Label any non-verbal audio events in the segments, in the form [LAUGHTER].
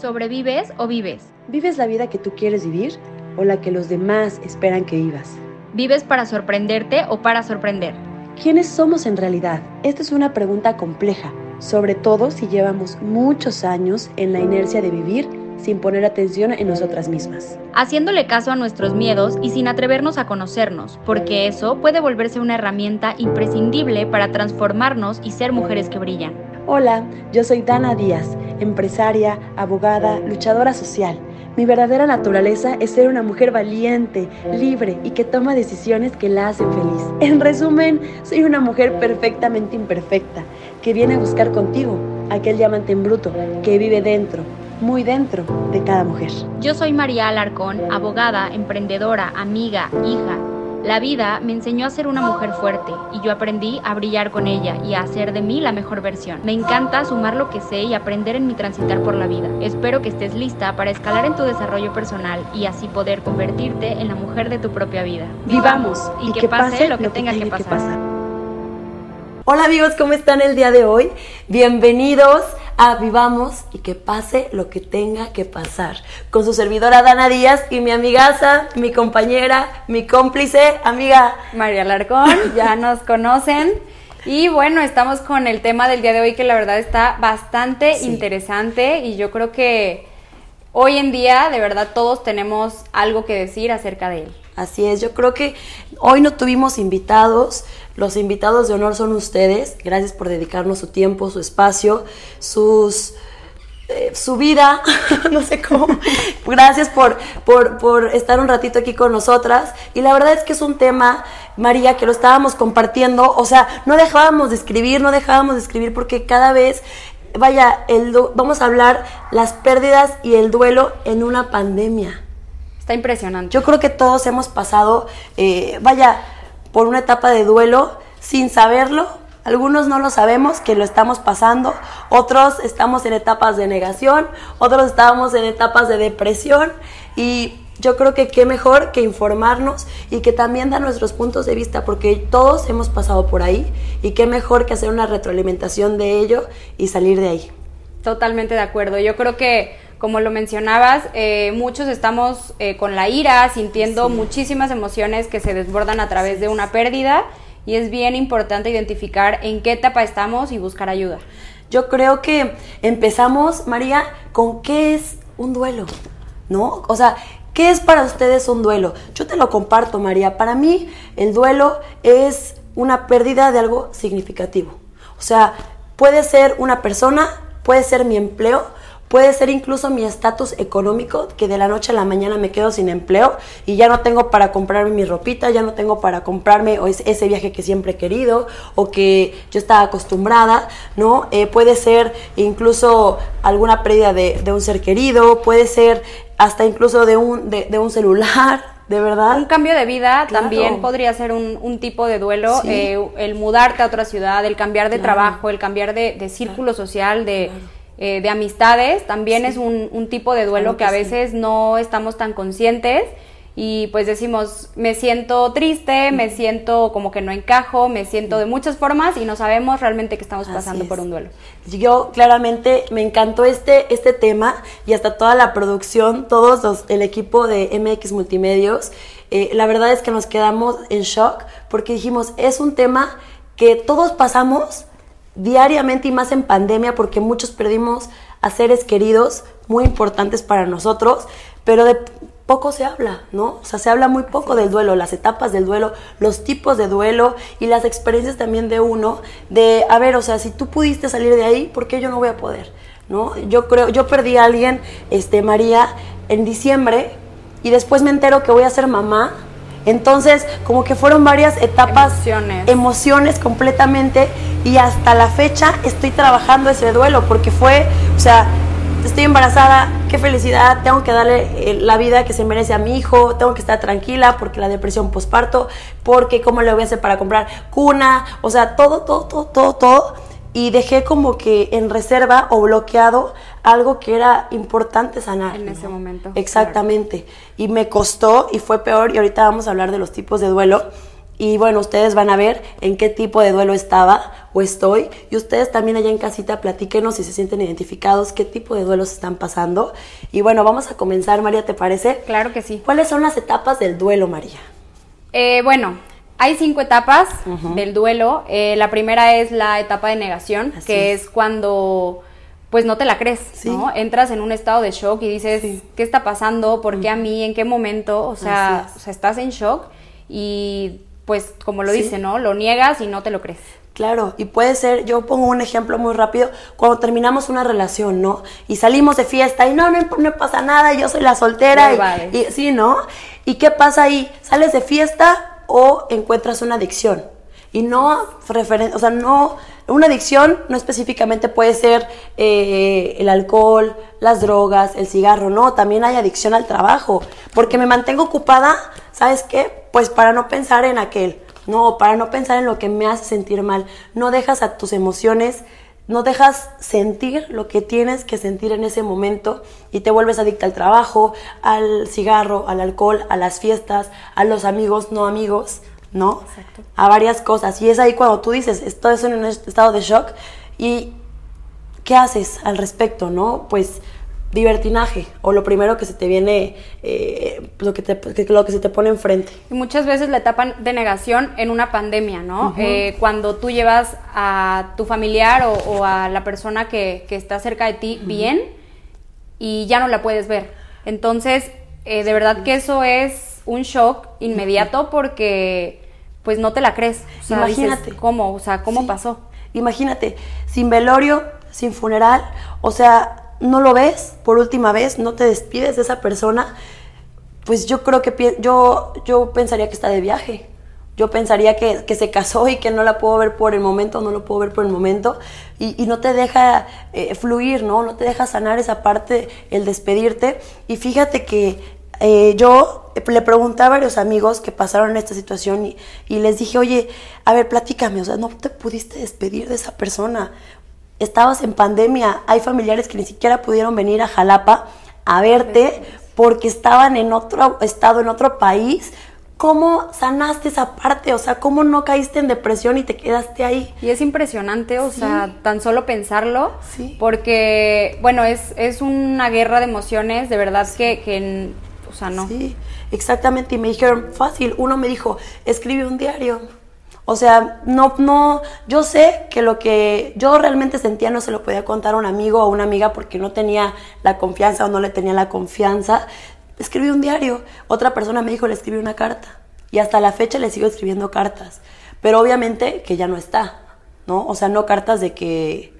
¿Sobrevives o vives? ¿Vives la vida que tú quieres vivir o la que los demás esperan que vivas? ¿Vives para sorprenderte o para sorprender? ¿Quiénes somos en realidad? Esta es una pregunta compleja, sobre todo si llevamos muchos años en la inercia de vivir sin poner atención en nosotras mismas. Haciéndole caso a nuestros miedos y sin atrevernos a conocernos, porque eso puede volverse una herramienta imprescindible para transformarnos y ser mujeres que brillan. Hola, yo soy Dana Díaz, empresaria, abogada, luchadora social. Mi verdadera naturaleza es ser una mujer valiente, libre y que toma decisiones que la hacen feliz. En resumen, soy una mujer perfectamente imperfecta, que viene a buscar contigo aquel diamante en bruto que vive dentro, muy dentro de cada mujer. Yo soy María Alarcón, abogada, emprendedora, amiga, hija. La vida me enseñó a ser una mujer fuerte y yo aprendí a brillar con ella y a hacer de mí la mejor versión. Me encanta sumar lo que sé y aprender en mi transitar por la vida. Espero que estés lista para escalar en tu desarrollo personal y así poder convertirte en la mujer de tu propia vida. Vivamos y, que, pase, lo que, tenga, que pasar. Hola amigos, ¿cómo están el día de hoy? Bienvenidos a Vivamos y que pase lo que tenga que pasar. Con su servidora Dana Díaz y mi amigaza, mi compañera, mi cómplice, amiga María Larcón, [LAUGHS] ya nos conocen. Y bueno, estamos con el tema del día de hoy que la verdad está bastante interesante y yo creo que hoy en día de verdad todos tenemos algo que decir acerca de él. Así es, yo creo que hoy no tuvimos invitados, los invitados de honor son ustedes, gracias por dedicarnos su tiempo, su espacio, sus eh, su vida, [LAUGHS] no sé cómo. Gracias por, por, por, estar un ratito aquí con nosotras. Y la verdad es que es un tema, María, que lo estábamos compartiendo. O sea, no dejábamos de escribir, no dejábamos de escribir porque cada vez, vaya, el, vamos a hablar las pérdidas y el duelo en una pandemia. Está impresionante. Yo creo que todos hemos pasado, eh, vaya, por una etapa de duelo sin saberlo. Algunos no lo sabemos que lo estamos pasando, otros estamos en etapas de negación, otros estamos en etapas de depresión y yo creo que qué mejor que informarnos y que también dar nuestros puntos de vista, porque todos hemos pasado por ahí y qué mejor que hacer una retroalimentación de ello y salir de ahí. Totalmente de acuerdo. Yo creo que como lo mencionabas, eh, muchos estamos eh, con la ira, sintiendo muchísimas emociones que se desbordan a través de una pérdida y es bien importante identificar en qué etapa estamos y buscar ayuda. Yo creo que empezamos, María, con qué es un duelo, ¿no? O sea, ¿qué es para ustedes un duelo? Yo te lo comparto, María. Para mí, el duelo es una pérdida de algo significativo. O sea, puede ser una persona, puede ser mi empleo, Puede ser incluso mi estatus económico, que de la noche a la mañana me quedo sin empleo y ya no tengo para comprarme mi ropita, ya no tengo para comprarme ese viaje que siempre he querido o que yo estaba acostumbrada, ¿no? Eh, puede ser incluso alguna pérdida de, un ser querido, puede ser hasta incluso de un, de, un celular, [LAUGHS] de verdad. Un cambio de vida también podría ser un, tipo de duelo. Eh, el mudarte a otra ciudad, el cambiar de trabajo, el cambiar de, círculo social, de, eh, de amistades, también es un, tipo de duelo que, a veces no estamos tan conscientes y pues decimos, me siento triste, me siento como que no encajo, me siento de muchas formas y no sabemos realmente que estamos pasando por un duelo. Yo claramente me encantó este, este tema y hasta toda la producción, todos los, el equipo de MX Multimedios, eh, la verdad es que nos quedamos en shock porque dijimos, es un tema que todos pasamos, diariamente y más en pandemia porque muchos perdimos a seres queridos muy importantes para nosotros, pero de poco se habla, ¿no? O sea, se habla muy poco del duelo, las etapas del duelo, los tipos de duelo y las experiencias también de uno, de, a ver, o sea, si tú pudiste salir de ahí, ¿por qué yo no voy a poder? ¿No? Yo creo, yo perdí a alguien, este, María, en diciembre y después me entero que voy a ser mamá entonces, como que fueron varias etapas, emociones, emociones completamente, y hasta la fecha estoy trabajando ese duelo, porque fue, o sea, estoy embarazada, qué felicidad, tengo que darle eh, la vida que se merece a mi hijo, tengo que estar tranquila porque la depresión posparto, porque cómo le voy a hacer para comprar cuna, o sea, todo, todo, todo, todo, todo y dejé como que en reserva o bloqueado algo que era importante sanar. En ese momento. Exactamente. Y me costó y fue peor y ahorita vamos a hablar de los tipos de duelo. Y bueno, ustedes van a ver en qué tipo de duelo estaba o estoy. Y ustedes también allá en casita platíquenos si se sienten identificados, qué tipo de duelos están pasando. Y bueno, vamos a comenzar, María, ¿te parece? Claro que sí. ¿Cuáles son las etapas del duelo, María? Eh, bueno, hay cinco etapas del duelo. Eh, la primera es la etapa de negación, que es. cuando pues no te la crees, ¿no? Entras en un estado de shock y dices, ¿qué está pasando? ¿Por qué a mí? ¿En qué momento? O sea, o sea, estás en shock y pues como lo dice, ¿no? Lo niegas y no te lo crees. Claro, y puede ser, yo pongo un ejemplo muy rápido, cuando terminamos una relación, ¿no? Y salimos de fiesta y no, no, no pasa nada, yo soy la soltera. Y, y, sí, ¿no? ¿Y qué pasa ahí? Sales de fiesta o encuentras una adicción. Y no o sea, no, una adicción no específicamente puede ser eh, el alcohol, las drogas, el cigarro, no, también hay adicción al trabajo, porque me mantengo ocupada, ¿sabes qué? Pues para no pensar en aquel, no, para no pensar en lo que me hace sentir mal, no dejas a tus emociones, no dejas sentir lo que tienes que sentir en ese momento y te vuelves adicta al trabajo, al cigarro, al alcohol, a las fiestas, a los amigos no amigos, ¿no? Exacto. A varias cosas. Y es ahí cuando tú dices, estoy en un estado de shock y ¿qué haces al respecto, no? Pues divertinaje o lo primero que se te viene, eh, lo, que lo que se te pone enfrente. Y muchas veces la etapa de negación en una pandemia, ¿no? Eh, cuando tú llevas a tu familiar o, a la persona que, está cerca de ti bien y ya no la puedes ver. Entonces, eh, de verdad que eso es un shock inmediato porque pues no te la crees. Imagínate. ¿Cómo? O sea, ¿cómo pasó? Imagínate, sin velorio, sin funeral, o sea, no lo ves por última vez, no te despides de esa persona, pues yo creo que yo, yo pensaría que está de viaje. Yo pensaría que, se casó y que no la puedo ver por el momento, no lo puedo ver por el momento, y, no te deja eh, fluir, ¿no? No te deja sanar esa parte, el despedirte. Y fíjate que eh, yo le pregunté a varios amigos que pasaron esta situación y, y, les dije, oye, a ver, platícame, o sea, no te pudiste despedir de esa persona estabas en pandemia, hay familiares que ni siquiera pudieron venir a Jalapa a verte porque estaban en otro estado, en otro país. ¿Cómo sanaste esa parte? O sea, ¿cómo no caíste en depresión y te quedaste ahí? Y es impresionante, o sea, tan solo pensarlo, sí. porque, bueno, es, es una guerra de emociones, de verdad que, que, o sea, no. Sí, exactamente, y me dijeron, fácil, uno me dijo, escribe un diario, o sea, no, no, yo sé que lo que yo realmente sentía no se lo podía contar a un amigo o una amiga porque no tenía la confianza o no le tenía la confianza. Escribí un diario, otra persona me dijo, le escribí una carta. Y hasta la fecha le sigo escribiendo cartas. Pero obviamente que ya no está, ¿no? O sea, no cartas de que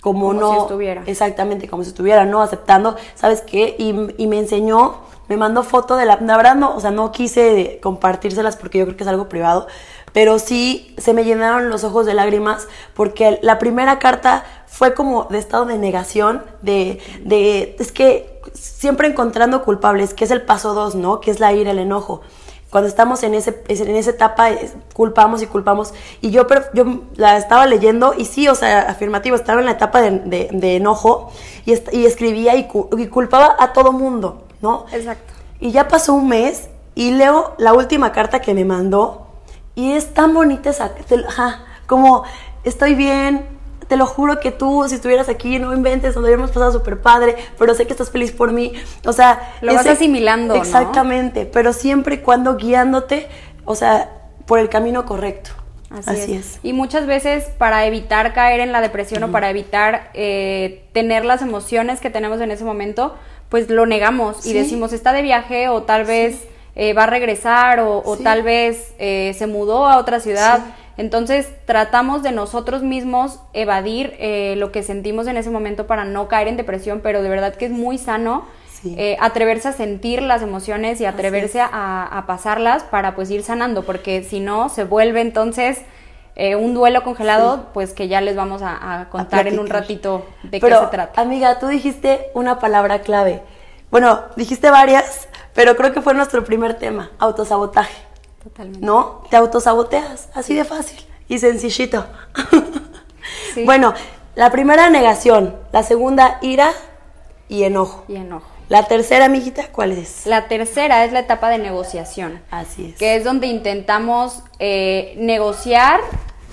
como, no... Si estuviera. Exactamente, como si estuviera, ¿no? Aceptando, ¿sabes qué? Y, y me enseñó, me mandó foto de la... La verdad no, o sea, no quise compartírselas porque yo creo que es algo privado, pero sí se me llenaron los ojos de lágrimas porque la primera carta fue como de estado de negación, de, de es que siempre encontrando culpables, que es el paso dos, ¿no? Que es la ira, el enojo. Cuando estamos en, ese, en esa etapa, culpamos y culpamos. Y yo, yo la estaba leyendo y sí, o sea, afirmativo, estaba en la etapa de, de, enojo y, y escribía y, y, culpaba a todo mundo, ¿no? Exacto. Y ya pasó un mes y leo la última carta que me mandó y es tan bonita esa, como estoy bien, te lo juro que tú, si estuvieras aquí, no inventes, nos hubiéramos pasado súper padre, pero sé que estás feliz por mí. O sea, lo vas asimilando. Exactamente, pero siempre y cuando guiándote, o sea, por el camino correcto. Así, es. Y muchas veces para evitar caer en la depresión o para evitar eh, tener las emociones que tenemos en ese momento, pues lo negamos y decimos, está de viaje o tal vez eh, va a regresar o, tal vez eh, se mudó a otra ciudad. Entonces tratamos de nosotros mismos evadir eh, lo que sentimos en ese momento para no caer en depresión, pero de verdad que es muy sano atreverse a sentir las emociones y atreverse a, pasarlas para pues ir sanando, porque si no se vuelve entonces un duelo congelado, pues que ya les vamos a, contar en un ratito de qué se trata. Amiga, tú dijiste una palabra clave. Bueno, dijiste varias, pero creo que fue nuestro primer tema, autosabotaje. Totalmente. ¿No? Te autosaboteas, así de fácil y sencillito. [LAUGHS] bueno, la primera negación, la segunda ira y enojo. Y enojo. La tercera, amiguita, ¿cuál es? La tercera es la etapa de negociación. Así es. Que es donde intentamos eh, negociar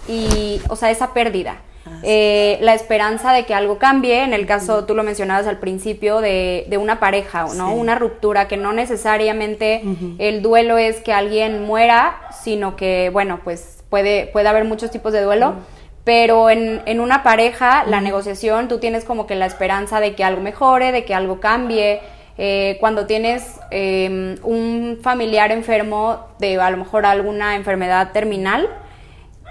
y, o sea, esa pérdida. Eh, la esperanza de que algo cambie, en el caso, tú lo mencionabas al principio, de, de una pareja, ¿no? Una ruptura, que no necesariamente el duelo es que alguien muera, sino que, bueno, pues puede, puede haber muchos tipos de duelo. Pero en, en, una pareja, la negociación, tú tienes como que la esperanza de que algo mejore, de que algo cambie. Eh, cuando tienes em, un familiar enfermo de a lo mejor alguna enfermedad terminal,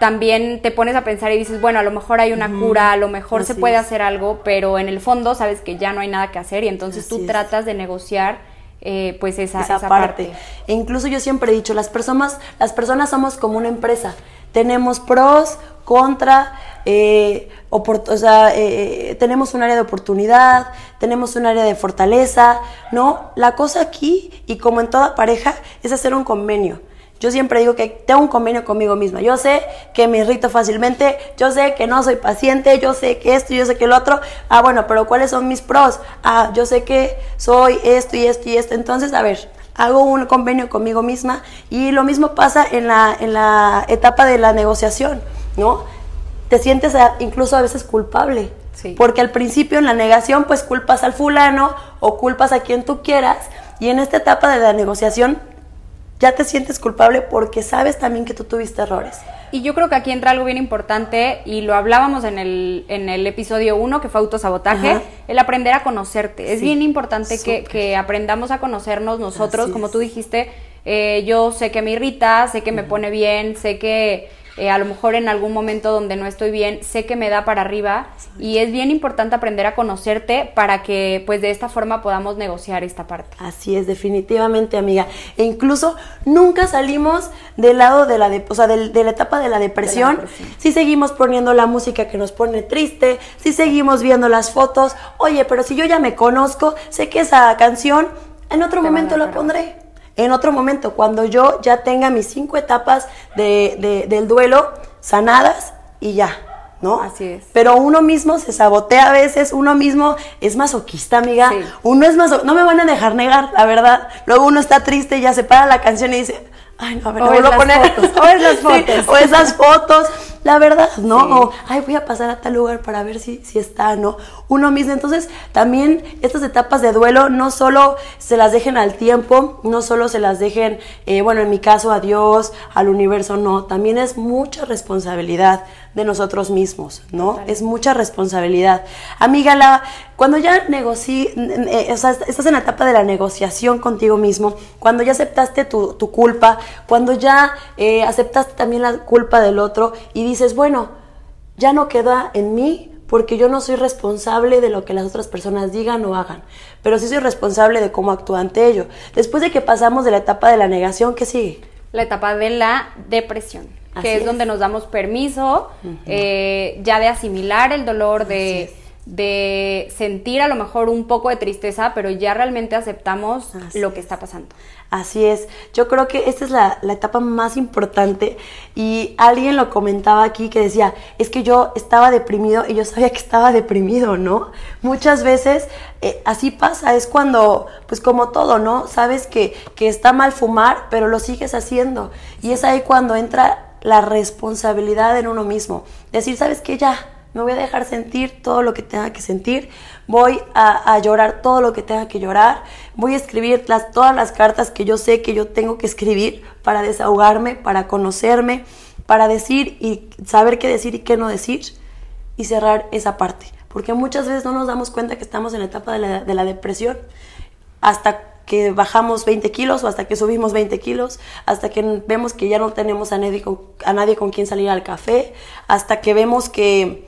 también te pones a pensar y dices, bueno, a lo mejor hay una cura, a lo mejor se puede hacer algo, pero en el fondo sabes que ya no hay nada que hacer y entonces tú tratas de negociar eh, pues esa, esa, parte. E incluso yo siempre he dicho, las personas, las personas somos como una empresa. Tenemos pros, contra, eh, o sea, eh, tenemos un área de oportunidad, tenemos un área de fortaleza, ¿no? La cosa aquí, y como en toda pareja, es hacer un convenio. Yo siempre digo que tengo un convenio conmigo misma. Yo sé que me irrito fácilmente, yo sé que no soy paciente, yo sé que esto, yo sé que lo otro. Ah, bueno, pero ¿cuáles son mis pros? Ah, yo sé que soy esto y esto y esto. Entonces, a ver, hago un convenio conmigo misma y lo mismo pasa en la, en la etapa de la negociación, ¿no? Te sientes incluso a veces culpable. Porque al principio en la negación pues culpas al fulano o culpas a quien tú quieras y en esta etapa de la negociación ya te sientes culpable porque sabes también que tú tuviste errores. Y yo creo que aquí entra algo bien importante y lo hablábamos en el, en el episodio 1, que fue autosabotaje, el aprender a conocerte. es bien importante que, que, aprendamos a conocernos nosotros, como tú dijiste, eh, yo sé que me irrita, sé que me pone bien, sé que eh, a lo mejor en algún momento donde no estoy bien, sé que me da para arriba y es bien importante aprender a conocerte para que pues de esta forma podamos negociar esta parte. Así es, definitivamente amiga. E incluso nunca salimos del lado de la, de, o sea, de, la etapa de la depresión. Si seguimos poniendo la música que nos pone triste, si seguimos viendo las fotos, oye, pero si yo ya me conozco, sé que esa canción en otro momento la pondré en otro momento, cuando yo ya tenga mis cinco etapas de, del duelo sanadas y ya, ¿no? Así es. Pero uno mismo se sabotea a veces, uno mismo es masoquista, amiga. Uno es masoquista, no me van a dejar negar, la verdad. Luego uno está triste y ya se para la canción y dice, ay, no, a ver, o a poner. Fotos, o esas [LAUGHS] fotos. o esas fotos, la verdad, ¿no? O, ay, voy a pasar a tal lugar para ver si, si está, ¿no? Uno mismo. Entonces, también estas etapas de duelo no solo se las dejen al tiempo, no solo se las dejen, eh, bueno, en mi caso, a Dios, al universo, no. También es mucha responsabilidad de nosotros mismos, ¿no? Es mucha responsabilidad. Amiga, la, cuando ya negoci, eh, o sea, estás en la etapa de la negociación contigo mismo, cuando ya aceptaste tu, tu culpa, cuando ya eh, aceptaste también la culpa del otro y dices, bueno, ya no queda en mí porque yo no soy responsable de lo que las otras personas digan o hagan, pero sí soy responsable de cómo actúo ante ello. Después de que pasamos de la etapa de la negación, ¿qué sigue? La etapa de la depresión que es, donde nos damos permiso eh, ya de asimilar el dolor, de, de, sentir a lo mejor un poco de tristeza, pero ya realmente aceptamos lo que está pasando. Así es, yo creo que esta es la, etapa más importante y alguien lo comentaba aquí que decía, es que yo estaba deprimido y yo sabía que estaba deprimido, ¿no? Muchas veces eh, así pasa, es cuando, pues como todo, ¿no? Sabes que, que está mal fumar, pero lo sigues haciendo y es ahí cuando entra la responsabilidad en uno mismo. Decir, ¿sabes qué? Ya, me voy a dejar sentir todo lo que tenga que sentir, voy a, llorar todo lo que tenga que llorar, voy a escribir las, todas las cartas que yo sé que yo tengo que escribir para desahogarme, para conocerme, para decir y saber qué decir y qué no decir y cerrar esa parte. Porque muchas veces no nos damos cuenta que estamos en la etapa de la, de la depresión hasta que bajamos 20 kilos o hasta que subimos 20 kilos, hasta que vemos que ya no tenemos a nadie con, a nadie con quien salir al café, hasta que vemos que,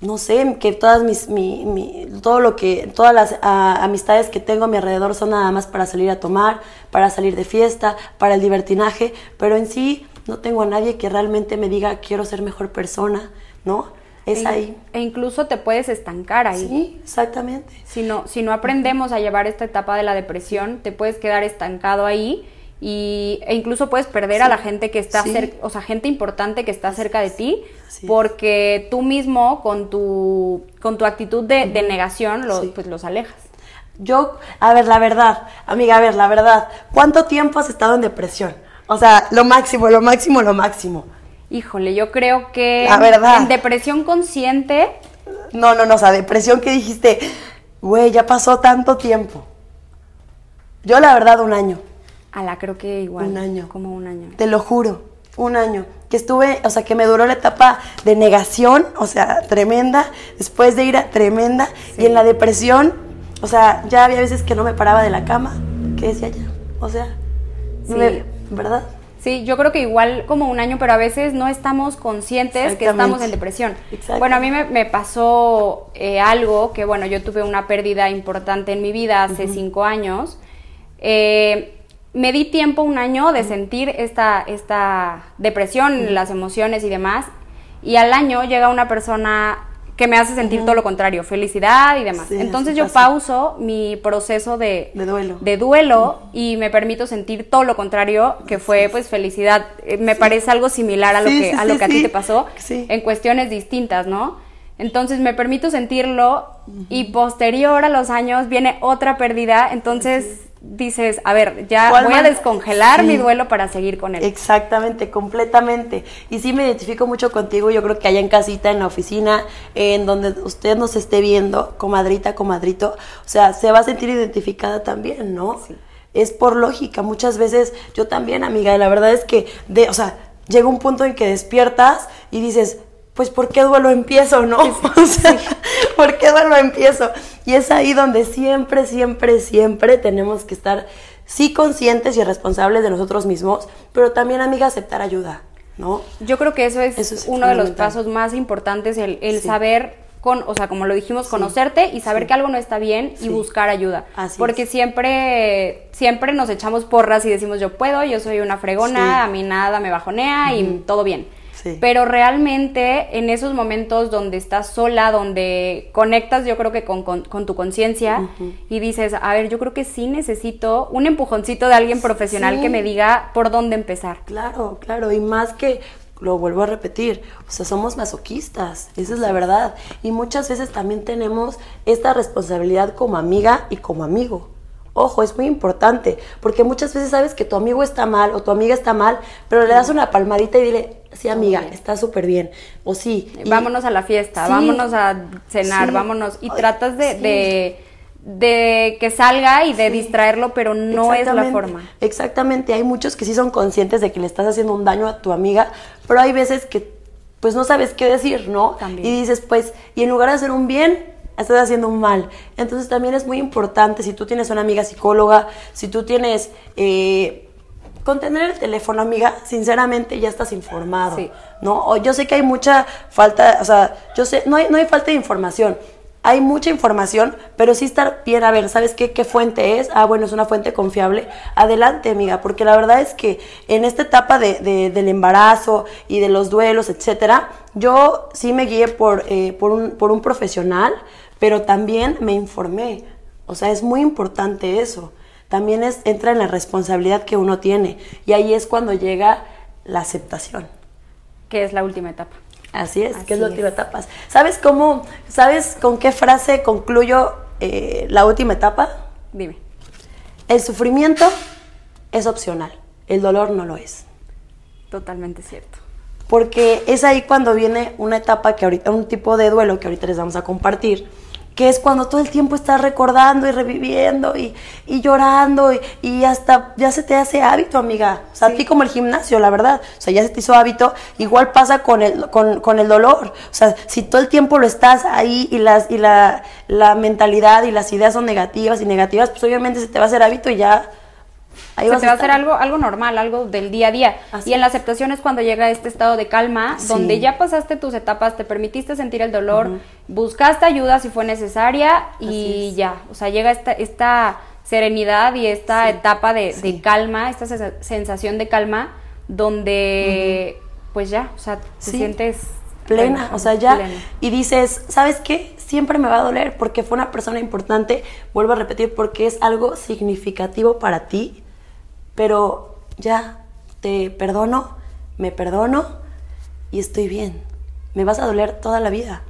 no sé, que todas mis, mi, todo lo que, todas las amistades que tengo a mi alrededor son nada más para salir a tomar, para salir de fiesta, para el divertinaje, pero en sí no tengo a nadie que realmente me diga quiero ser mejor persona, ¿no? es e ahí. E incluso te puedes estancar ahí. Sí, exactamente. Si no, si no aprendemos a llevar esta etapa de la depresión, te puedes quedar estancado ahí y, e incluso puedes perder a la gente que está cerca, o sea, gente importante que está cerca de ti, porque tú mismo con tu, con tu actitud de, negación pues los alejas. Yo, a ver, la verdad, amiga, a ver, la verdad, ¿cuánto tiempo has estado en depresión? O sea, lo máximo, lo máximo, lo máximo. Híjole, yo creo que La verdad. en depresión consciente, No, no, no, o sea, depresión que dijiste, güey, ya pasó tanto tiempo. Yo, la verdad, un año, la creo que igual. Un año. Como un año. te lo juro, un año. Que estuve, o sea, que me duró la etapa de negación, o sea, tremenda, después de ira, tremenda, y en la depresión, o sea, ya había veces que no me paraba de la cama, que decía ya, o sea, Sí. me- ¿verdad? Sí, yo creo que igual como un año, pero a veces no estamos conscientes que estamos en depresión. Bueno, a mí me, me pasó eh, algo que, bueno, yo tuve una pérdida importante en mi vida hace cinco años. Eh, me di tiempo, un año, de sentir esta, esta depresión, las emociones y demás. Y al año llega una persona que me hace sentir todo lo contrario, felicidad y demás. Sí, Entonces yo pasa. pauso mi proceso de, De duelo. de duelo y me permito sentir todo lo contrario, que fue pues felicidad. Eh, Me parece algo similar a lo Sí, que, a lo que a ti te pasó, en cuestiones distintas, ¿no? Entonces me permito sentirlo y posterior a los años viene otra pérdida, entonces dices, a ver, ya ¿Cuál voy a descongelar Sí. mi duelo para seguir con él. Exactamente, completamente. Y sí me identifico mucho contigo, yo creo que allá en casita, en la oficina, en donde usted nos esté viendo, comadrita, comadrito, o sea, se va a sentir identificada también, ¿no? Sí. Es por lógica, muchas veces yo también, amiga, y la verdad es que, de, o sea, llega un punto en que despiertas y dices, pues ¿por qué duelo empiezo, no? [LAUGHS] O sea, ¿por qué duelo empiezo? Y es ahí donde siempre, siempre, siempre tenemos que estar, sí conscientes y responsables de nosotros mismos, pero también, amiga, aceptar ayuda, ¿no? Yo creo que eso es, Eso es uno de los pasos más importantes, el, el Sí. saber, con, o sea, como lo dijimos, conocerte y saber Sí. que algo no está bien y buscar ayuda. Así Porque es. siempre, siempre nos echamos porras y decimos yo puedo, yo soy una fregona, a mí nada me bajonea y todo bien. Sí. Pero realmente en esos momentos donde estás sola, donde conectas yo creo que con, con- con tu conciencia y dices, a ver, yo creo que sí necesito un empujoncito de alguien profesional Sí. que me diga por dónde empezar. Claro, claro, y más que lo vuelvo a repetir, o sea, somos masoquistas, esa es la verdad. Y muchas veces también tenemos esta responsabilidad como amiga y como amigo. Ojo, es muy importante, porque muchas veces sabes que tu amigo está mal o tu amiga está mal, pero le das una palmadita y dile, sí, amiga, bien. está súper bien, o sí. y- vámonos a la fiesta, Sí. vámonos a cenar, Sí. vámonos. Y tratas de, de, de que salga y de distraerlo, pero no es la forma. Exactamente, hay muchos que sí son conscientes de que le estás haciendo un daño a tu amiga, pero hay veces que pues no sabes qué decir, ¿no? También. Y dices, pues, y en lugar de hacer un bien, estás haciendo un mal. Entonces también es muy importante, si tú tienes una amiga psicóloga, si tú tienes... Eh, con tener el teléfono, amiga, sinceramente ya estás informado, Sí. ¿no? O yo sé que hay mucha falta, o sea, yo sé, no hay, no hay falta de información, hay mucha información, pero sí estar bien, a ver, ¿sabes qué, qué fuente es? Ah, bueno, es una fuente confiable. Adelante, amiga, porque la verdad es que en esta etapa de, de- del embarazo y de los duelos, etcétera, yo sí me guié por, eh, por, un, por un profesional, pero también me informé. O sea, es muy importante eso. También es, entra en la responsabilidad que uno tiene. Y ahí es cuando llega la aceptación. Que es la última etapa. Así es, que Así es la es. última etapa. ¿Sabes cómo, sabes con qué frase concluyo eh, la última etapa? Dime. El sufrimiento es opcional, el dolor no lo es. Totalmente cierto. Porque es ahí cuando viene una etapa que ahorita, un tipo de duelo que ahorita les vamos a compartir, que es cuando todo el tiempo estás recordando y reviviendo y, y llorando y, y hasta ya se te hace hábito, amiga. O sea, a ti como el gimnasio, la verdad. O sea, ya se te hizo hábito. Igual pasa con el, con, con el dolor. O sea, si todo el tiempo lo estás ahí y, las, y la, la mentalidad y las ideas son negativas y negativas, pues obviamente se te va a hacer hábito y ya... Ahí se te va a hacer algo, algo normal, algo del día a día. Así y en la aceptación es cuando llega este estado de calma, Sí. donde ya pasaste tus etapas, te permitiste sentir el dolor, buscaste ayuda si fue necesaria y ya. O sea, llega esta, esta serenidad y esta Sí. etapa de, Sí. de calma, esta sensa- sensación de calma, donde pues ya, o sea, te sientes plena, plena, o sea, ya, plena. y dices, ¿sabes qué? Siempre me va a doler porque fue una persona importante, vuelvo a repetir, porque es algo significativo para ti, pero ya, te perdono, me perdono y estoy bien. Me vas a doler toda la vida,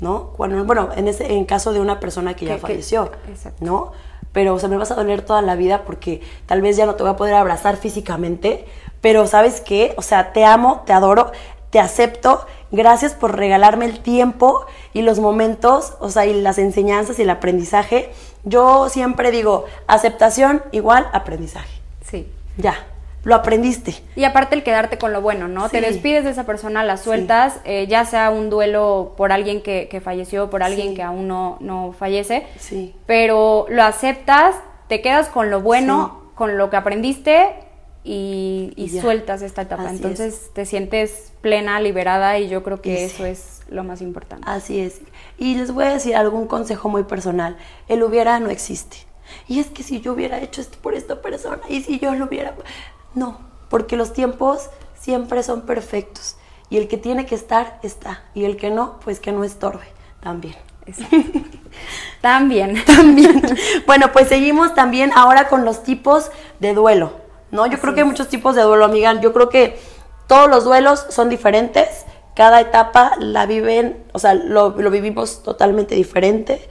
¿no? Cuando, bueno, en ese en caso de una persona que ya Que- falleció. ¿no? pero o sea, me vas a doler toda la vida porque tal vez ya no te voy a poder abrazar físicamente, pero ¿sabes qué? O sea, te amo, te adoro, te acepto, gracias por regalarme el tiempo y los momentos, o sea, y las enseñanzas y el aprendizaje. Yo siempre digo, aceptación igual aprendizaje. Sí. Ya, lo aprendiste. Y aparte el quedarte con lo bueno, ¿no? Te despides de esa persona, la sueltas, eh, ya sea un duelo por alguien que, que falleció, por alguien que aún no, no fallece, sí. pero lo aceptas, te quedas con lo bueno, con lo que aprendiste y, sueltas esta etapa. Entonces te sientes plena, liberada y yo creo que eso es lo más importante. Así es. Y les voy a decir algún consejo muy personal. El hubiera no existe. Y es que si yo hubiera hecho esto por esta persona y si yo lo hubiera... No, porque los tiempos siempre son perfectos. Y el que tiene que estar, está. Y el que no, pues que no estorbe también. [LAUGHS] también. También. bueno, pues seguimos también ahora con los tipos de duelo. ¿No? Yo creo que hay muchos tipos de duelo, amiga. Yo creo que todos los duelos son diferentes. Cada etapa la viven, o sea, lo, lo vivimos totalmente diferente.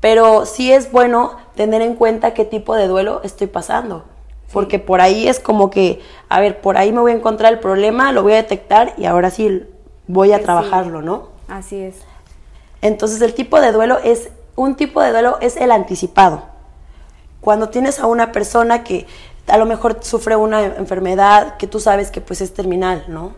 Pero sí es bueno tener en cuenta qué tipo de duelo estoy pasando. Porque por ahí es como que, a ver, por ahí me voy a encontrar el problema, lo voy a detectar y ahora sí voy a trabajarlo, ¿no? Así es. Entonces el tipo de duelo es, un tipo de duelo es el anticipado. Cuando tienes a una persona que a lo mejor sufre una enfermedad que tú sabes que pues es terminal, ¿no?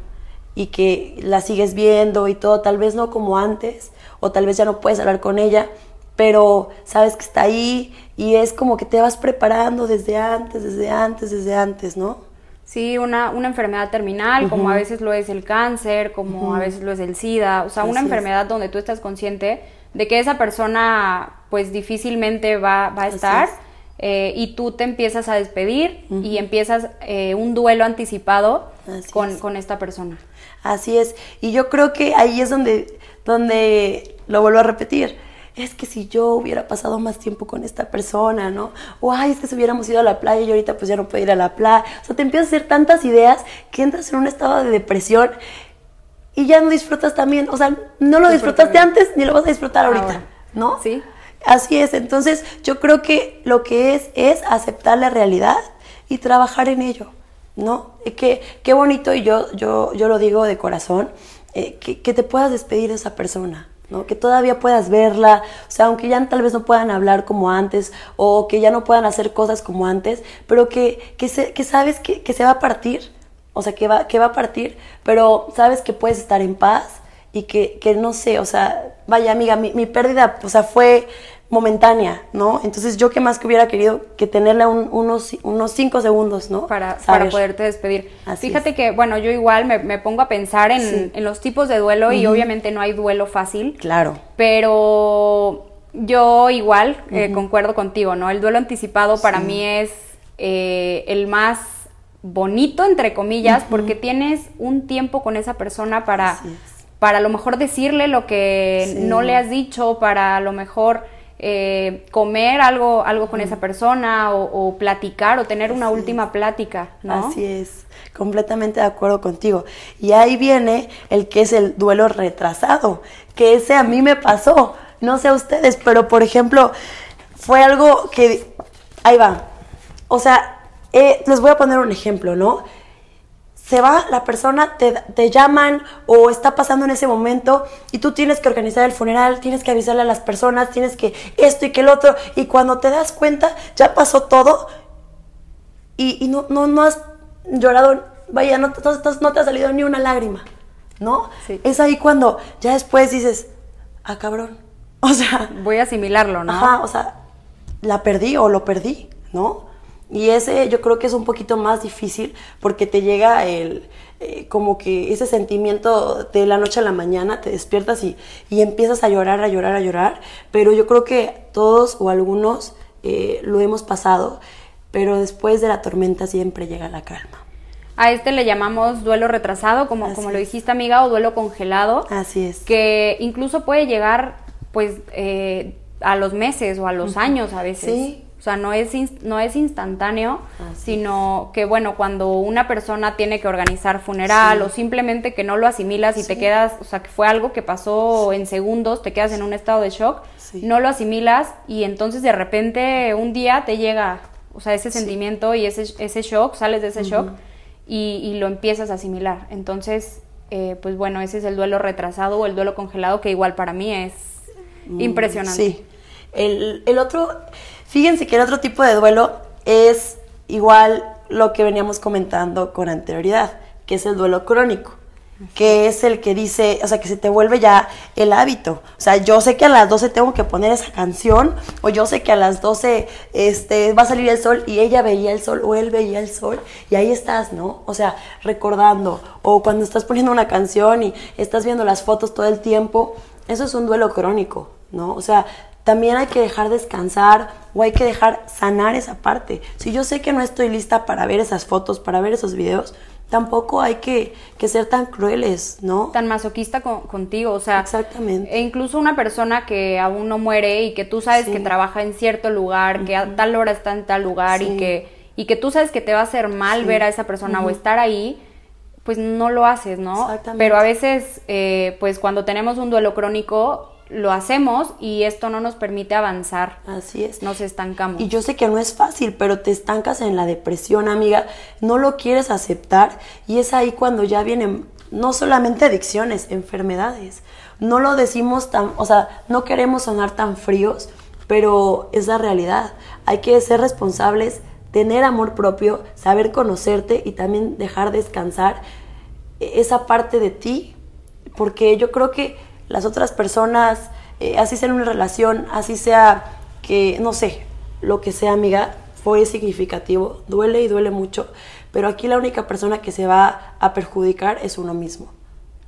Y que la sigues viendo y todo, tal vez no como antes, o tal vez ya no puedes hablar con ella, pero sabes que está ahí y es como que te vas preparando desde antes, desde antes, desde antes, ¿no? Sí, una, una enfermedad terminal, como a veces lo es el cáncer, como a veces lo es el SIDA, o sea, una enfermedad donde tú estás consciente de que esa persona pues difícilmente va, va a estar eh, y tú te empiezas a despedir y empiezas eh, un duelo anticipado con, con, esta persona. Así es, y yo creo que ahí es donde, donde lo vuelvo a repetir es que si yo hubiera pasado más tiempo con esta persona, ¿no? O, ay, es que si hubiéramos ido a la playa y ahorita pues ya no puedo ir a la playa. O sea, te empiezas a hacer tantas ideas que entras en un estado de depresión y ya no disfrutas también. O sea, no lo disfrutaste antes ni lo vas a disfrutar ahorita, ¿no? Sí. Así es. Entonces, yo creo que lo que es es aceptar la realidad y trabajar en ello, ¿no? Que, qué bonito, y yo, yo, yo lo digo de corazón, eh, que, que te puedas despedir de esa persona que todavía puedas verla, o sea, aunque ya tal vez no puedan hablar como antes o que ya no puedan hacer cosas como antes, pero que, que, que sabes que, que, se va a partir, o sea, que va, que va a partir, pero sabes que puedes estar en paz y que, que no sé, o sea, vaya amiga, mi, mi pérdida, o sea, fue momentánea, ¿no? Entonces yo que más que hubiera querido que tenerla unos, unos cinco segundos, ¿no? Para, para poderte despedir. Fíjate que, bueno, yo igual me, pongo a pensar en, los tipos de duelo y obviamente no hay duelo fácil. Claro. Pero yo igual eh, concuerdo contigo, ¿no? El duelo anticipado para mí es eh, el más bonito, entre comillas, porque tienes un tiempo con esa persona para, para a lo mejor decirle lo que no le has dicho, para a lo mejor eh, comer algo, algo con esa persona o, platicar o tener una última plática, ¿no? Así es, completamente de acuerdo contigo. Y ahí viene el que es el duelo retrasado, que ese a mí me pasó, no sé a ustedes, pero por ejemplo, fue algo que, ahí va, o sea, eh, les voy a poner un ejemplo, ¿no? Se va la persona, te, llaman o está pasando en ese momento y tú tienes que organizar el funeral, tienes que avisarle a las personas, tienes que esto y que el otro y cuando te das cuenta ya pasó todo y, no, no, no has llorado, vaya, no, no, te ha salido ni una lágrima, ¿no? Es ahí cuando ya después dices, ah, cabrón, [LAUGHS] o sea... Voy a asimilarlo, ¿no? Ajá, o sea, la perdí o lo perdí, ¿no? Y ese yo creo que es un poquito más difícil porque te llega el, eh, como que ese sentimiento de la noche a la mañana, te despiertas y, y, empiezas a llorar, a llorar, a llorar. Pero yo creo que todos o algunos eh, lo hemos pasado, pero después de la tormenta siempre llega la calma. A este le llamamos duelo retrasado, como, como lo dijiste amiga, o duelo congelado. Así es. Que incluso puede llegar pues eh, a los meses o a los años a veces. Sí, O sea, no es, no es instantáneo, sino que, bueno, cuando una persona tiene que organizar funeral o simplemente que no lo asimilas y te quedas, o sea, que fue algo que pasó en segundos, te quedas en un estado de shock, no lo asimilas y entonces de repente un día te llega, o sea, ese sentimiento y ese, ese shock, sales de ese shock y, lo empiezas a asimilar. Entonces, eh, pues bueno, ese es el duelo retrasado o el duelo congelado que igual para mí es mm, impresionante. Sí. El, el otro Fíjense que el otro tipo de duelo es igual lo que veníamos comentando con anterioridad, que es el duelo crónico que es el que dice, o sea, que se te vuelve ya el hábito. O sea, yo sé que a las 12 tengo que poner esa canción, o yo sé que a las 12 este, va a salir el sol y ella veía el sol, o él veía el sol, y ahí estás, ¿no? O sea, recordando, o cuando estás poniendo una canción y estás viendo las fotos todo el tiempo, eso es un duelo crónico, ¿no? O sea, también hay que dejar descansar o hay que dejar sanar esa parte. Si yo sé que no estoy lista para ver esas fotos, para ver esos videos, tampoco hay que, ser tan crueles, ¿no? Tan masoquista contigo, o sea. Exactamente. E incluso una persona que aún no muere y que tú sabes que trabaja en cierto lugar, que a tal hora está en tal lugar y, que, y que tú sabes que te va a hacer mal ver a esa persona o estar ahí, pues no lo haces, ¿no? Exactamente. Pero a veces, eh, pues cuando tenemos un duelo crónico, lo hacemos y esto no nos permite avanzar. Así es. Nos estancamos. Y yo sé que no es fácil, pero te estancas en la depresión, amiga. No lo quieres aceptar y es ahí cuando ya vienen no solamente adicciones, enfermedades. No lo decimos tan, o sea, no queremos sonar tan fríos, pero es la realidad. Hay que ser responsables, tener amor propio, saber conocerte y también dejar descansar esa parte de ti, porque yo creo que las otras personas, eh, así sea en una relación, así sea que, no sé, lo que sea, amiga, fue significativo, duele y duele mucho, pero aquí la única persona que se va a perjudicar es uno mismo,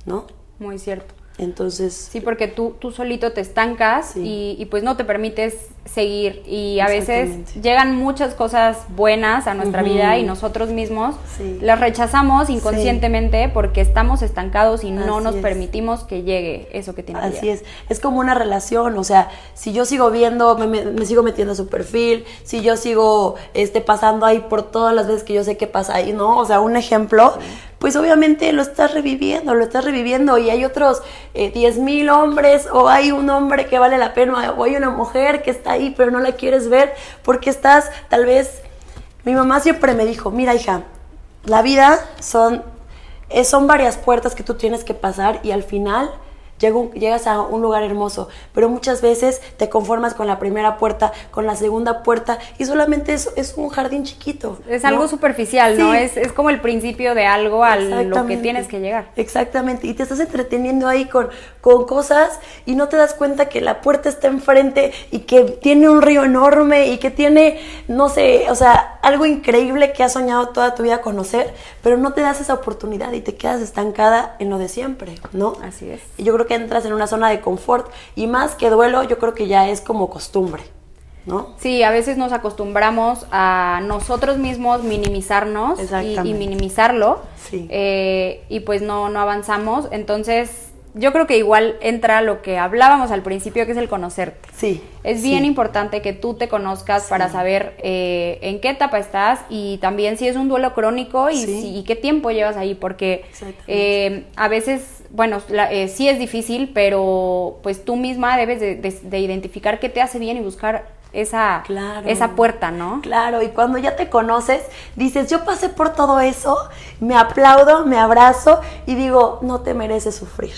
¿no? Muy cierto. Entonces... Sí, porque tú, tú solito te estancas y, pues no te permites seguir. Y a veces llegan muchas cosas buenas a nuestra vida y nosotros mismos las rechazamos inconscientemente porque estamos estancados y no nos permitimos que llegue eso que tiene Así es, es como una relación, o sea, si yo sigo viendo, me, sigo metiendo a su perfil, si yo sigo este, pasando ahí por todas las veces que yo sé que pasa ahí, ¿no? O sea, un ejemplo pues obviamente lo estás reviviendo, lo estás reviviendo y hay otros eh, 10.000 hombres o hay un hombre que vale la pena o hay una mujer que está ahí pero no la quieres ver porque estás tal vez... Mi mamá siempre me dijo, mira hija, la vida son, eh, son varias puertas que tú tienes que pasar y al final llegas a un lugar hermoso, pero muchas veces te conformas con la primera puerta, con la segunda puerta y solamente es, es un jardín chiquito. Es algo superficial, ¿no? Es, es, como el principio de algo a lo que tienes que llegar. Exactamente, y te estás entreteniendo ahí con, con cosas y no te das cuenta que la puerta está enfrente y que tiene un río enorme y que tiene, no sé, o sea, algo increíble que has soñado toda tu vida conocer, pero no te das esa oportunidad y te quedas estancada en lo de siempre, ¿no? Así es. Y yo creo que entras en una zona de confort y más que duelo, yo creo que ya es como costumbre. ¿No? Sí, a veces nos acostumbramos a nosotros mismos minimizarnos y, minimizarlo eh, y pues no, no avanzamos. Entonces, yo creo que igual entra lo que hablábamos al principio, que es el conocerte. Sí. Es bien importante que tú te conozcas para saber eh, en qué etapa estás y también si es un duelo crónico y, qué tiempo llevas ahí, porque eh, a veces, bueno, eh, sí es difícil, pero pues tú misma debes de, identificar qué te hace bien y buscar esa, esa puerta, ¿no? Claro, y cuando ya te conoces, dices, yo pasé por todo eso, me aplaudo, me abrazo y digo, no te mereces sufrir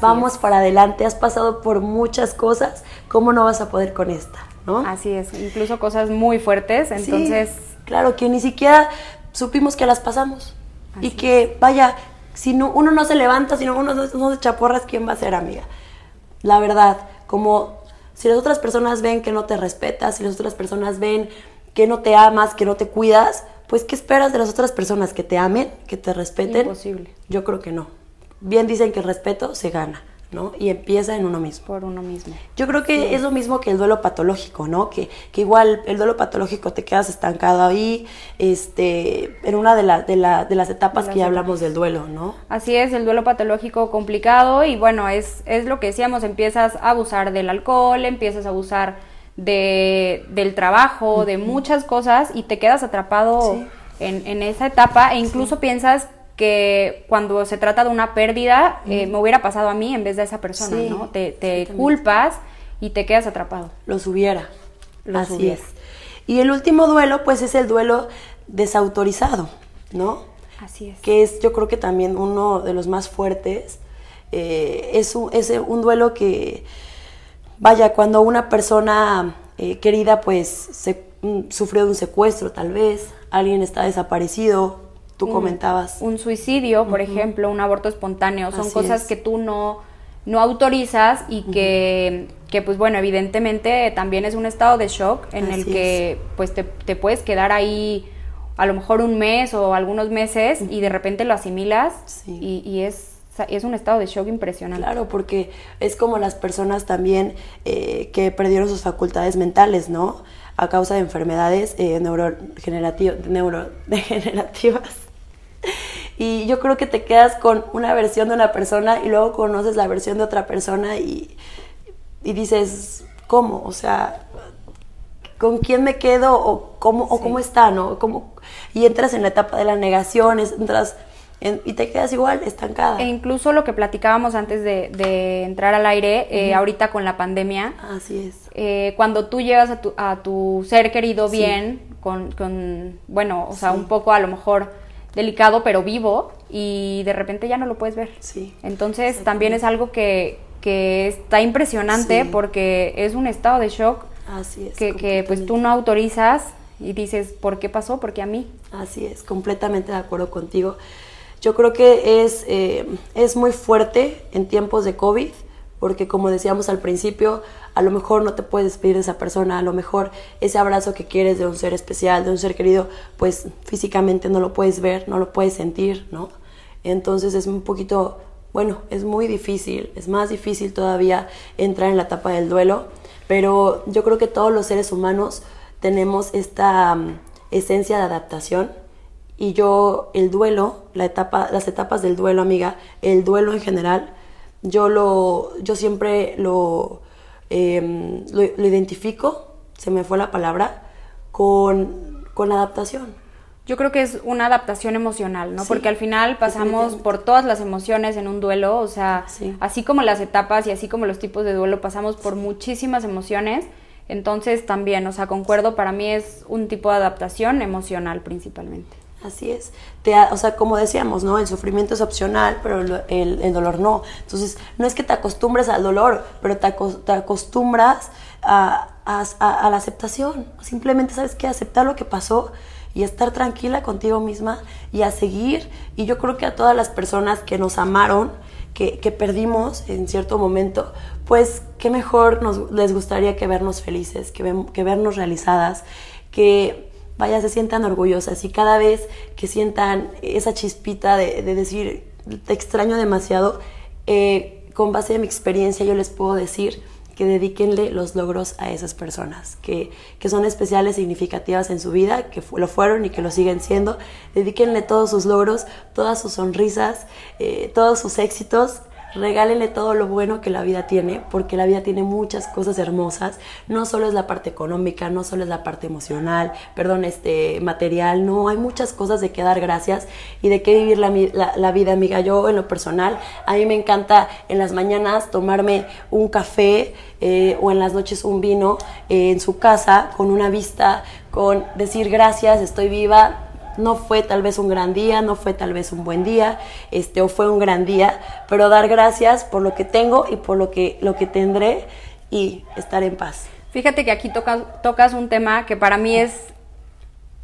Vamos para adelante, has pasado por muchas cosas, ¿cómo no vas a poder con esta? ¿no? Así es, incluso cosas muy fuertes, entonces... claro, que ni siquiera supimos que las pasamos. y que, vaya, si no, uno no se levanta, si no uno no se chaporras, ¿quién va a ser amiga? La verdad, como si las otras personas ven que no te respetas, si las otras personas ven que no te amas, que no te cuidas, pues ¿qué esperas de las otras personas? ¿Que te amen? ¿Que te respeten? Imposible. Yo creo que no bien dicen que el respeto se gana. ¿no? Y empieza en uno mismo. Por uno mismo. Yo creo que es lo mismo que el duelo patológico, ¿no? Que, que igual el duelo patológico te quedas estancado ahí, este, en una de, la, de, la, de las etapas que ya hablamos del duelo, ¿no? Así es, el duelo patológico complicado y bueno, es, es lo que decíamos, empiezas a abusar del alcohol, empiezas a abusar de, del trabajo, de muchas cosas y te quedas atrapado en, en, esa etapa e incluso piensas que cuando se trata de una pérdida eh, me hubiera pasado a mí en vez de a esa persona, ¿no? Te, te culpas y te quedas atrapado. Los hubiera. Así es. Y el último duelo, pues es el duelo desautorizado, ¿no? Así es. Que es yo creo que también uno de los más fuertes. Eh, es, un, es un duelo que vaya, cuando una persona eh, querida pues se, mm, sufrió de un secuestro tal vez, alguien está desaparecido, tú comentabas. Un suicidio, por ejemplo, un aborto espontáneo, son cosas que tú no, no autorizas y que, que, pues bueno, evidentemente también es un estado de shock en el que pues te, te, puedes quedar ahí a lo mejor un mes o algunos meses y de repente lo asimilas y, y es es un estado de shock impresionante. Claro, porque es como las personas también eh, que perdieron sus facultades mentales, ¿no? A causa de enfermedades eh, neurodegenerativas. [LAUGHS] Y yo creo que te quedas con una versión de una persona y luego conoces la versión de otra persona y, y dices, ¿cómo? O sea, ¿con quién me quedo o cómo, o cómo está, no? ¿Cómo? Y entras en la etapa de la negación, entras y te quedas igual, estancada. E incluso lo que platicábamos antes de, entrar al aire, eh, ahorita con la pandemia. Así es. Eh, cuando tú llevas a tu, a tu ser querido bien, con, con, bueno, o sea, un poco a lo mejor delicado, pero vivo, y de repente ya no lo puedes ver. Sí. Entonces también es algo que, que está impresionante porque es un estado de shock. Así es. Que, que pues tú no autorizas y dices, ¿por qué pasó? Porque a mí. Así es, completamente de acuerdo contigo. Yo creo que es, eh, es muy fuerte en tiempos de COVID, porque como decíamos al principio, a lo mejor no te puedes despedir de esa persona, a lo mejor ese abrazo que quieres de un ser especial, de un ser querido, pues físicamente no lo puedes ver, no lo puedes sentir, ¿no? Entonces es un poquito, bueno, es muy difícil, es más difícil todavía entrar en la etapa del duelo, pero yo creo que todos los seres humanos tenemos esta mm, esencia de adaptación y yo el duelo, la etapa, las etapas del duelo, amiga, el duelo en general, yo lo, yo siempre lo, em, lo, identifico, se me fue la palabra, con, con adaptación. Yo creo que es una adaptación emocional, ¿no? Porque al final pasamos por todas las emociones en un duelo, o sea, así como las etapas y así como los tipos de duelo, pasamos por muchísimas emociones. Entonces también, o sea, concuerdo, para mí es un tipo de adaptación emocional principalmente. Así es. Te, o sea, como decíamos, ¿no? El sufrimiento es opcional, pero el, dolor no. Entonces, no es que te acostumbres al dolor, pero te, acostumbras a, a, la aceptación. Simplemente sabes que aceptar lo que pasó y estar tranquila contigo misma y a seguir. Y yo creo que a todas las personas que nos amaron, que, que perdimos en cierto momento, pues qué mejor nos, les gustaría que vernos felices, que, que vernos realizadas, que vaya, se sientan orgullosas y cada vez que sientan esa chispita de, decir, te extraño demasiado, eh, con base en mi experiencia yo les puedo decir que dedíquenle los logros a esas personas, que, que son especiales, significativas en su vida, que lo fueron y que lo siguen siendo. Dedíquenle todos sus logros, todas sus sonrisas, eh, todos sus éxitos regálenle todo lo bueno que la vida tiene, porque la vida tiene muchas cosas hermosas. No solo es la parte económica, no solo es la parte emocional, perdón, este, material, no, hay muchas cosas de que dar gracias y de qué vivir la, la, vida, amiga. Yo, en lo personal, a mí me encanta en las mañanas tomarme un café eh, o en las noches un vino eh, en su casa con una vista, con decir gracias, estoy viva, no fue tal vez un gran día, no fue tal vez un buen día, este, o fue un gran día, pero dar gracias por lo que tengo y por lo que, lo que tendré y estar en paz. Fíjate que aquí tocas un tema que para mí es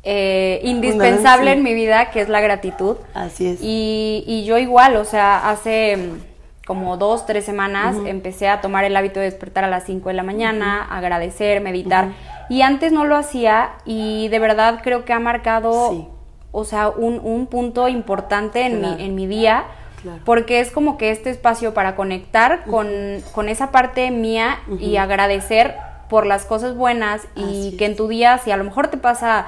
eh, indispensable en mi vida, que es la gratitud. Así es. Y, yo igual, o sea, hace mm, como dos, tres semanas empecé a tomar el hábito de despertar a las cinco de la mañana, agradecer, meditar. Y antes no lo hacía y de verdad creo que ha marcado o sea, un, un punto importante en, mi, en mi día. Porque es como que este espacio para conectar con, con esa parte mía y agradecer por las cosas buenas y que en tu día, si a lo mejor te pasa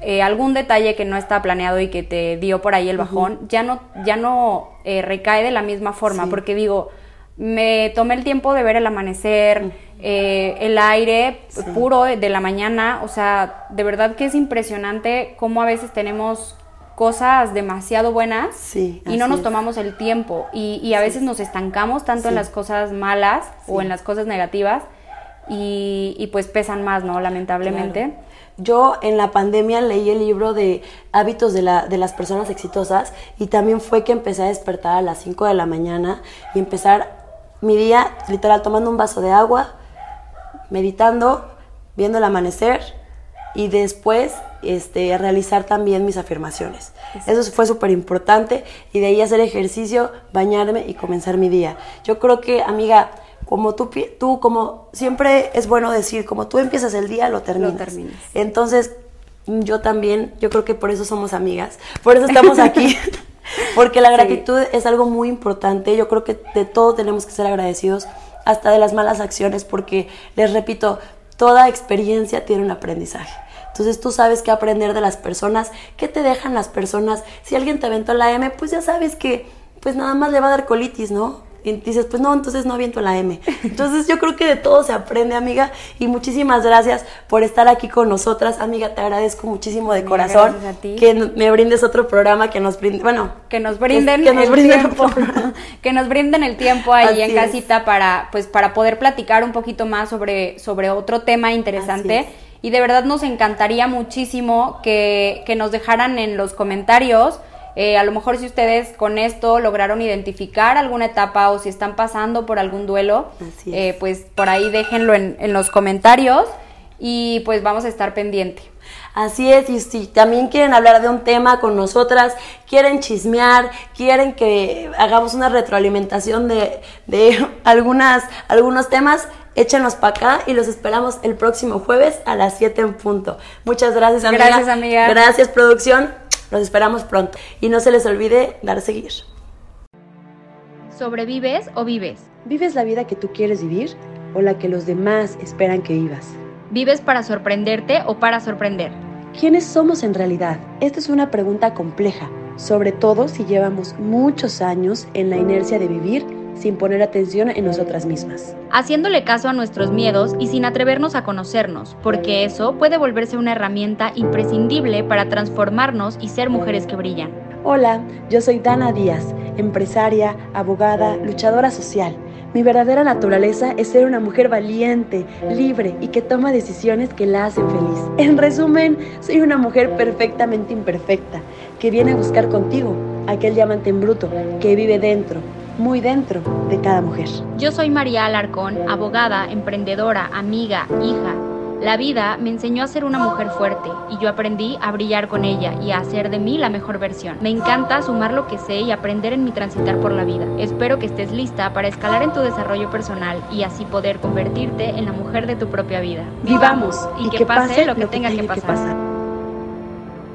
eh, algún detalle que no está planeado y que te dio por ahí el bajón, ya no, ya no eh, recae de la misma forma, porque digo, me tomé el tiempo de ver el amanecer, eh, el aire puro de la mañana, o sea, de verdad que es impresionante cómo a veces tenemos cosas demasiado buenas y no nos tomamos el tiempo y, a veces nos estancamos tanto en las cosas malas o en las cosas negativas y, pues pesan más, ¿no? Lamentablemente. Yo en la pandemia leí el libro de hábitos de, la, de las personas exitosas y también fue que empecé a despertar a las 5 de la mañana y empezar mi día literal tomando un vaso de agua, meditando, viendo el amanecer y después este, realizar también mis afirmaciones. Eso fue súper importante y de ahí hacer ejercicio, bañarme y comenzar mi día. Yo creo que, amiga, como tú, tú como siempre es bueno decir, como tú empiezas el día, lo terminas. Lo terminas. Entonces, yo también, yo creo que por eso somos amigas, por eso estamos aquí. [LAUGHS] Porque la gratitud es algo muy importante. Yo creo que de todo tenemos que ser agradecidos, hasta de las malas acciones, porque les repito, toda experiencia tiene un aprendizaje. Entonces tú sabes qué aprender de las personas, qué te dejan las personas. Si alguien te aventó la M, pues ya sabes que pues nada más le va a dar colitis, ¿no? Y dices, pues no, entonces no aviento la M. Entonces yo creo que de todo se aprende, amiga, y muchísimas gracias por estar aquí con nosotras, amiga, te agradezco muchísimo de corazón que me brindes otro programa, que nos brinden, bueno, que nos brinden, que, nos el brinden tiempo, [LAUGHS] que nos brinden el tiempo ahí en casita para, pues, para poder platicar un poquito más sobre, sobre otro tema interesante. Y de verdad nos encantaría muchísimo que, que nos dejaran en los comentarios eh, a lo mejor si ustedes con esto lograron identificar alguna etapa o si están pasando por algún duelo, eh, pues por ahí déjenlo en, los comentarios y pues vamos a estar pendiente. Así es, y si también quieren hablar de un tema con nosotras, quieren chismear, quieren que hagamos una retroalimentación de, de [LAUGHS] algunas, algunos temas, échenos para acá y los esperamos el próximo jueves a las 7 en punto. Muchas gracias, amiga. Gracias, amiga. Gracias, producción. Los esperamos pronto. Y no se les olvide dar a seguir. ¿Sobrevives o vives? ¿Vives la vida que tú quieres vivir o la que los demás esperan que vivas? ¿Vives para sorprenderte o para sorprender? ¿Quiénes somos en realidad? Esta es una pregunta compleja, sobre todo si llevamos muchos años en la inercia de vivir sin poner atención en nosotras mismas. Haciéndole caso a nuestros miedos y sin atrevernos a conocernos, porque eso puede volverse una herramienta imprescindible para transformarnos y ser mujeres que brillan. Hola, yo soy Dana Díaz, empresaria, abogada, luchadora social. Mi verdadera naturaleza es ser una mujer valiente, libre y que toma decisiones que la hacen feliz. En resumen, soy una mujer perfectamente imperfecta, que viene a buscar contigo aquel diamante en bruto que vive dentro, muy dentro de cada mujer. Yo soy María Alarcón, abogada, emprendedora, amiga, hija. La vida me enseñó a ser una mujer fuerte y yo aprendí a brillar con ella y a hacer de mí la mejor versión. Me encanta sumar lo que sé y aprender en mi transitar por la vida. Espero que estés lista para escalar en tu desarrollo personal y así poder convertirte en la mujer de tu propia vida. Vivamos y, que, pase, lo que, tenga que pasar.